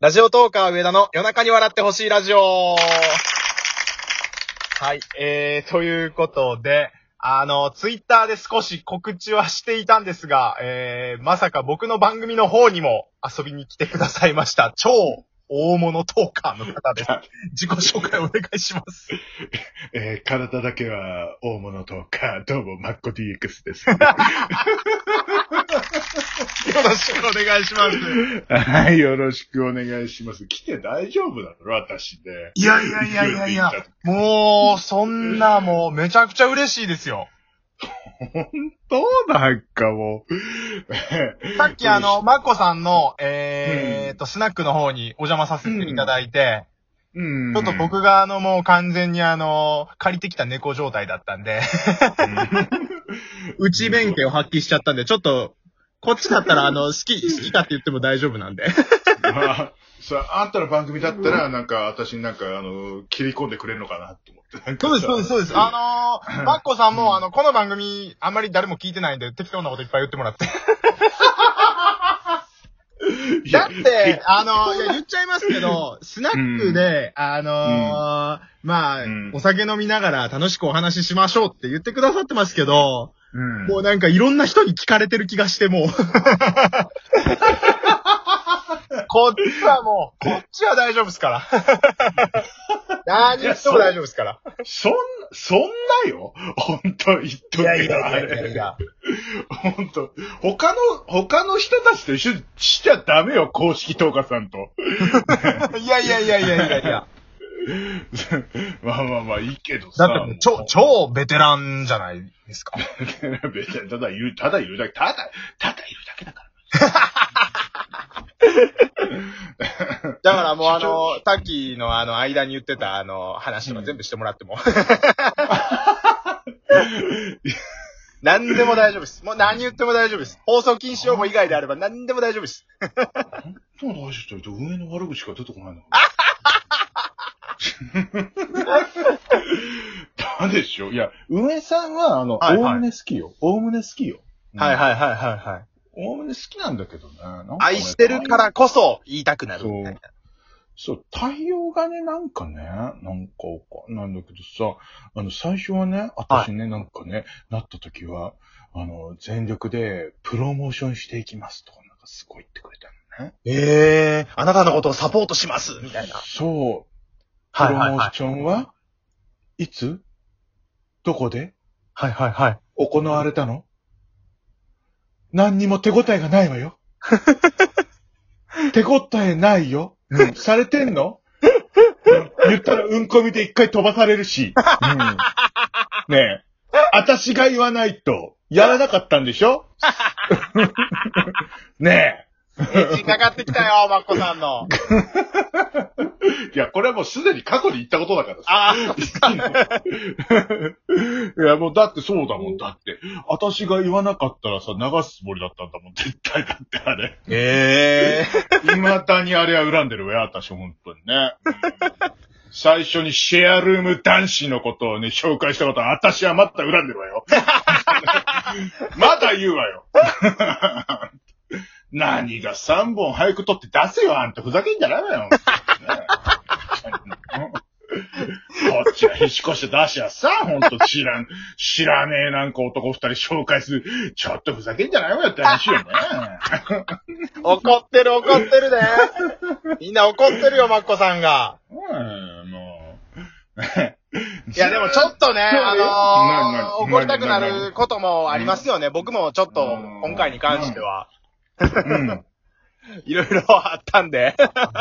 ラジオトーカー上田の夜中に笑ってほしいラジオはい、えー、ということで、あの、ツイッターで少し告知はしていたんですが、えー、まさか僕の番組の方にも遊びに来てくださいました。超大物トーカーの方です。自己紹介お願いします。えー体だけは大物とか、どうも、マッコ DX です。よろしくお願いします。はい、よろしくお願いします。来て大丈夫なの？私で。いやいやいやいやいや、もう、そんなもう、めちゃくちゃ嬉しいですよ。本当なんかもう。さっきあの、マッコさんの、えーっと、スナックの方にお邪魔させていただいて、うん、ちょっと僕があの、もう完全にあの、借りてきた猫状態だったんで、内弁慶を発揮しちゃったんで、ちょっと、こっちだったらあの、好き、好きかって言っても大丈夫なんで。まあ、さあんたの番組だったら、なんか、私になんか、あの、切り込んでくれるのかなって思って。なんかそうです、そうです、そうです。あのー、マッコさんもあの、この番組、あんまり誰も聞いてないんで、適当なこといっぱい言ってもらって。だって、あの、いや、言っちゃいますけど、スナックで、あのーまあ、うんお酒飲みながら楽しくお話ししましょうって言ってくださってますけど、うんもうなんかいろんな人に聞かれてる気がして、もう。こっちはもう、こっちは大丈夫ですから。何言っても大丈夫ですから。そん、そんなよ本当言っとくけど、あれ。や。本当他の、他の人たちと一緒にしちゃダメよ、公式トーカさんと。いやいやいやいやいやいや。まあまあまあ、いいけどさ。だって、超、超ベテランじゃないですか。別にただいる、ただいるだけ、ただ、ただいるだけだから。だからもうあの、タッキーのあの、間に言ってたあの、話は全部してもらっても。何でも大丈夫です。もう何言っても大丈夫です。放送禁止用語以外であれば何でも大丈夫です。本当大事と上の悪口しか出てこないの。なんでしょういや、上さんは、あの、おおむね好きよ。おおむね好きよ。はいはいはいはいはい。おおむね好きなんだけどね。なんかね愛してるからこそ言いたくなるみたいな。そう、対応がね、なんかね、なんかわかんないんだけどさ、あの、最初はね、私ね、なんかね、なった時は、あの、全力でプロモーションしていきますとか、なんかすごい言ってくれたのね。ええあなたのことをサポートしますみたいな。そう。プはいはいはい。ロモーションはいつ？どこで？はいはいはい。行われたの？何にも手応えがないわよ。手応えないよ。されてんの？言ったらうんこみで一回飛ばされるし。ねえ。私が言わないと、やらなかったんでしょ？ねエンジンかかってきたよ、マッコさんの。え。いや、これはもうすでに過去に言ったことだからさ。あいや、もうだってそうだもん。だって、私が言わなかったらさ、流すつもりだったんだもん。絶対だってあれ。ええ未だにあれは恨んでるわよ、私、本当にね。最初にシェアルーム男子のことをね、紹介したことは、私はまだ恨んでるわよ。まだ言うわよ。何が3本早く取って出せよ、あんた。ふざけんじゃないわよ。ねこっちはへしこして出しやさ、ほんと知らん、知らねえなんか男二人紹介する。ちょっとふざけんじゃないわよって話よね。怒ってる怒ってるね。みんな怒ってるよ、マッコさんが。うん、もう。いや、でもちょっとね、あなのなー、怒りたくなることもありますよね。僕もちょっと、今回に関しては、うん。いろいろあったんで。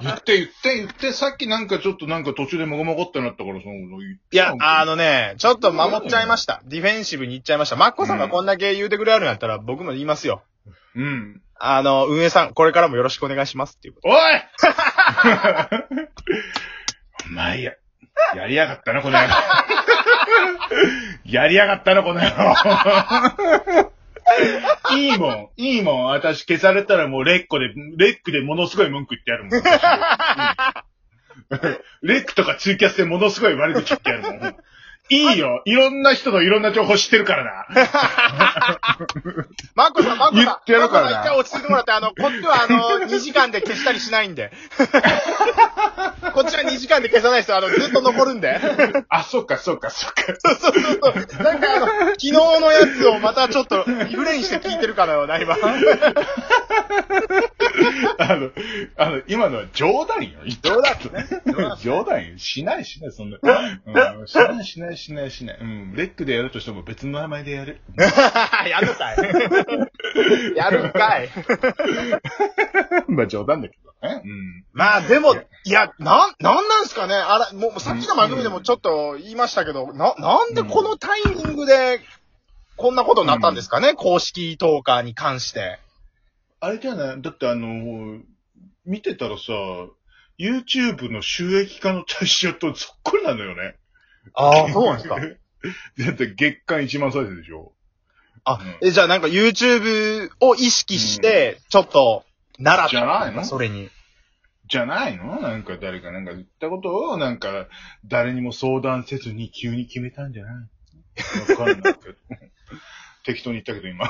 言って言って言って、さっきなんかちょっとなんか途中でもごもごってなったから、その、言っていや、あのね、ちょっと守っちゃいました。ディフェンシブに行っちゃいました。マッコさんがこんだけ言うてくれるんやったら、僕も言いますよ。うん。あの、運営さん、これからもよろしくお願いしますっていうこと。おいお前や、やりやがったな、この野郎。やりやがったな、この野郎。いいもん、いいもん。私消されたらもうレッコで、レックでものすごい文句言ってやるもん。私 うんレックとかツイキャスでものすごい悪口言ってやるもん。いいよ。いろんな人のいろんな情報知ってるからな。マッコさん、マッコさん。言ってやるからなマッコさん一回落ち着いてもらって、あの、こっちはあの、2時間で消したりしないんで。こっちは2時間で消さないですよ。あの、ずっと残るんで。あ、そっか、そっか、そっか。そうそうそうそう。なんかあの、昨日のやつをまたちょっとリフレインして聞いてるかのような、今。あの、あの、今のは冗談よ。冗談ですね。冗談よ。しないしない、そんな。うん、しないしないしないしない。うん。レックでやるとしても別の名前でやる。やるかい。やるかい。まあ冗談だけどね。うん。まあでも、いや、なん、なんなんすかね？あら、もうさっきの番組でもちょっと言いましたけど、な、なんでこのタイミングで、こんなことになったんですかね、公式トーカーに関して。あれじゃない？だってあの、見てたらさ、YouTube の収益化の対象とそっくりなのよね。ああ、そうなんですか。だって月間1万再生でしょ。あうん。え、じゃあなんか YouTube を意識して、ちょっと、習った。じゃないの？それに。じゃないの？なんか誰かなんか言ったことをなんか誰にも相談せずに急に決めたんじゃない？わかんないけど。適当に言ったけど今。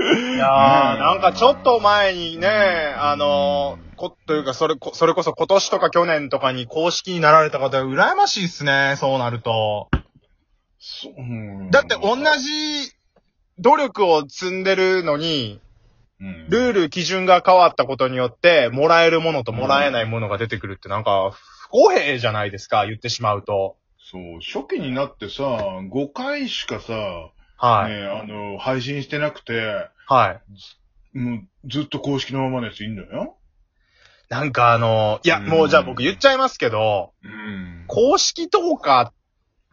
いやー、なんかちょっと前にね、あのー、こ、というか、それこ、それこそ今年とか去年とかに公式になられた方、羨ましいっすね、そうなると。そううんだって同じ努力を積んでるのに、うんルール、基準が変わったことによって、もらえるものともらえないものが出てくるってなんか、不公平じゃないですか、言ってしまうと。そう、初期になってさ、5回しかさ、はい。ね、あの、配信してなくて、はい。もうずっと公式のままのやついいんだよ。なんかあの、いや、うんもうじゃあ僕言っちゃいますけど、うん。公式トーカ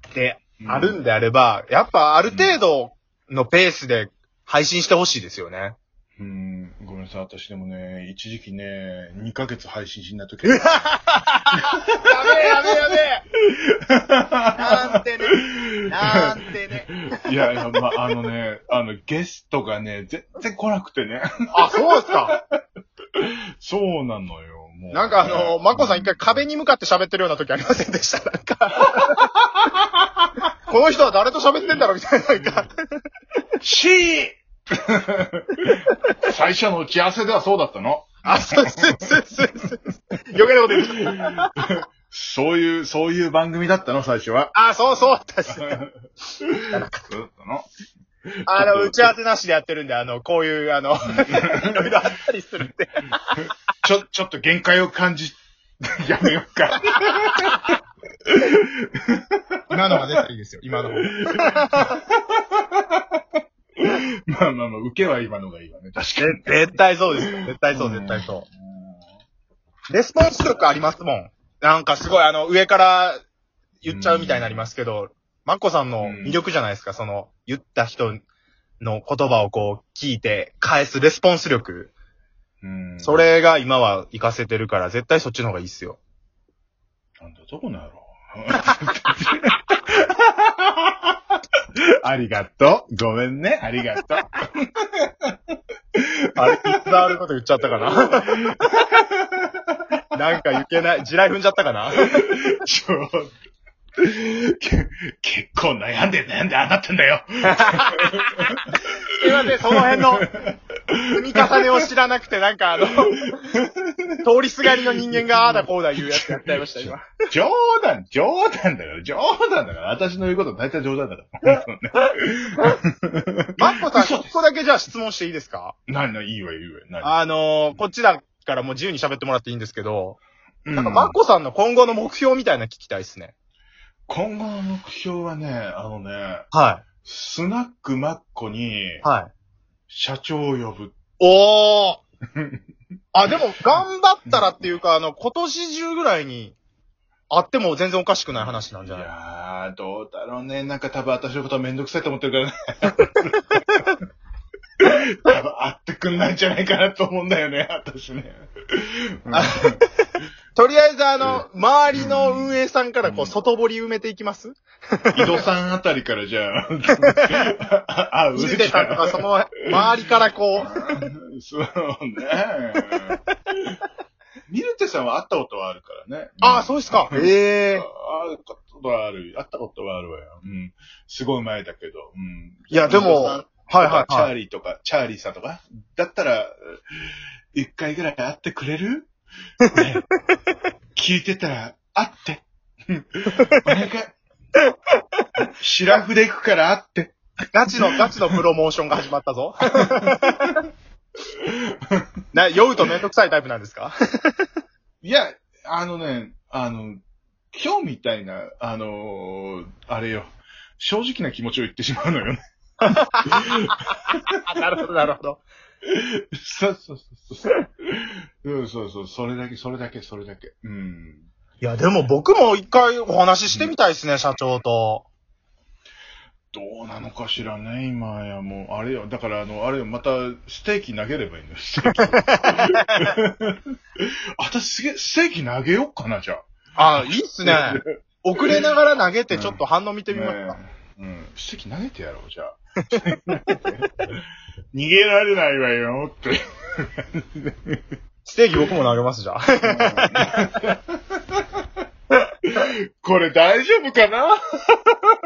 ーってあるんであれば、やっぱある程度のペースで配信してほしいですよね。うん、ごめんなさい、私でもね、一時期ね、2ヶ月配信しないとき。やべえやべえやべえなんてね、なん。いやいや、まあ、あのね、あの、ゲストがね、全然来なくてね。あ、そうですか。そうなのよ、もう。なんかあの、マコさん一回壁に向かって喋ってるような時ありませんでした？なんか。この人は誰と喋ってんだろうみたいな、なんか。しー 最初の打ち合わせではそうだったの。あ、そうそうそうそう。余計なこと言ってそういう、そういう番組だったの、最初は。あ、そうそうだったっす。そうだったの。あの、打ち合わせなしでやってるんで、あの、こういう、あの、いろいろあったりするんで。ちょ、ちょっと限界を感じ、やめようか。今のが出たらいいですよ、今の方。まあまあまあ、受けは今のがいいわね、確かに。絶対そうですよ。絶対そう、絶対そう。レスポンス力ありますもん。なんかすごい、あの、上から言っちゃうみたいになりますけど、マッコさんの魅力じゃないですか、その、言った人の言葉をこう、聞いて返すレスポンス力。うん。そ。れが今は活かせてるから、絶対そっちの方がいいっすよ。なんだとこの野郎。ありがとう。ごめんね。ありがとう。あれ、伝わること言っちゃったかななんかいけない、地雷踏んじゃったかな？ちょけ結構悩んで悩んでああなってんだよ。すいません、その辺の積み重ねを知らなくて、なんかあの、通りすがりの人間がああだこうだ言うやつやっちゃいました、今。冗談、冗談だから、冗談だから。私の言うこと大体冗談だから。マッコさん、一個だけじゃあ質問していいですか？何、何、いいわ、いいわ。何？あのー、こっちだからもう自由に喋ってもらっていいんですけど、うんなんかマッコさんの今後の目標みたいなの聞きたいですね。今後の目標はね、あのね、はスナックマッコにい。はい。社長を呼ぶ。おーあ、でも、頑張ったらっていうか、あの、今年中ぐらいに、あっても全然おかしくない話なんいじゃない？やー、どうだろうね。なんか多分私のことはめんどくさいと思ってるからね。多 分会ってくんないんじゃないかなと思うんだよね、私ね。あとりあえず、あの、周りの運営さんからこう、外堀埋めていきます？井戸さんあたりからじゃあ、あ、あ、う水出さんとか、その、周りからこう、そうね。ミルテさんは会ったことはあるからね。ああ、そうですか。へえ。ああ、どことはある。会ったことはあるわよ。うん。すごい前だけど。うん。いやでもさんはいはいチャはい。ーリーとか、チャーリーさんとか、だったら、一回ぐらい会ってくれる、ね聞いてたら、会って。うんお願い。シラフで行くから会って。ガチの、ガチのプロモーションが始まったぞ。な、酔うとめんどくさいタイプなんですか？いや、あのね、あの、今日みたいな、あのーあれよ、正直な気持ちを言ってしまうのよね。あ、なるほど、なるほど。そうそうそうそう。うん、そうそう、それだけ、それだけ、それだけ。うん。いや、でも僕も一回お話ししてみたいですね、社長と。どうなのかしらね、今やもう、あれよ、だからあの、あれよ、また、ステーキ投げればいいのよ、ステーキ。私すげえ、ステーキ投げようかな、じゃあ。あ、いいっすね。遅れながら投げてちょっと反応見てみますか。ねえうん。ステーキ投げてやろう、じゃあ。逃げられないわよ、って。ステーキ僕も投げます、じゃあ。これ大丈夫かな？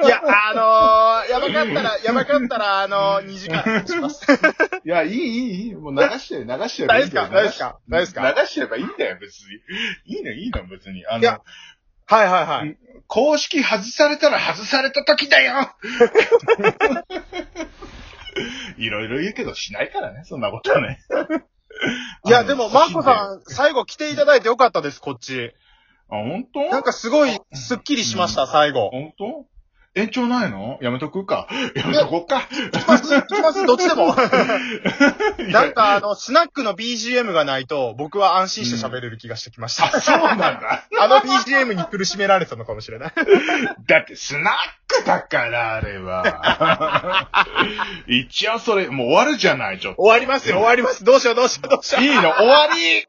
いや、あのー、やばかったら、やばかったら、あのー、2時間します。いや、いい、いい、いい。もう流して、流してればいいんだよ。大丈夫ですか？大丈夫ですか？流してればいいんだよ、別に。いいの、いいの、別に。あいやの、はいはいはい。公式外されたら外された時だよ いろいろ言うけどしないからね、そんなことはね。いや、でも、マーコん。さん、最後来ていただいてよかったです、こっち。あ、本当？なんかすごい、スッキリしました、最後。本当？延長ないの？やめとくか。やめとこうか。行きます、行きます、どっちでも。なんか、あの、スナックの BGM がないと、僕は安心して喋れる気がしてきました。あ、そうなんだ。あの BGM に苦しめられたのかもしれない。だってスナックだから、あれは。一応それ、もう終わるじゃない、ちょっと。終わりますよ、終わります。どうしよう、どうしよう、どうしよう。いいの終わり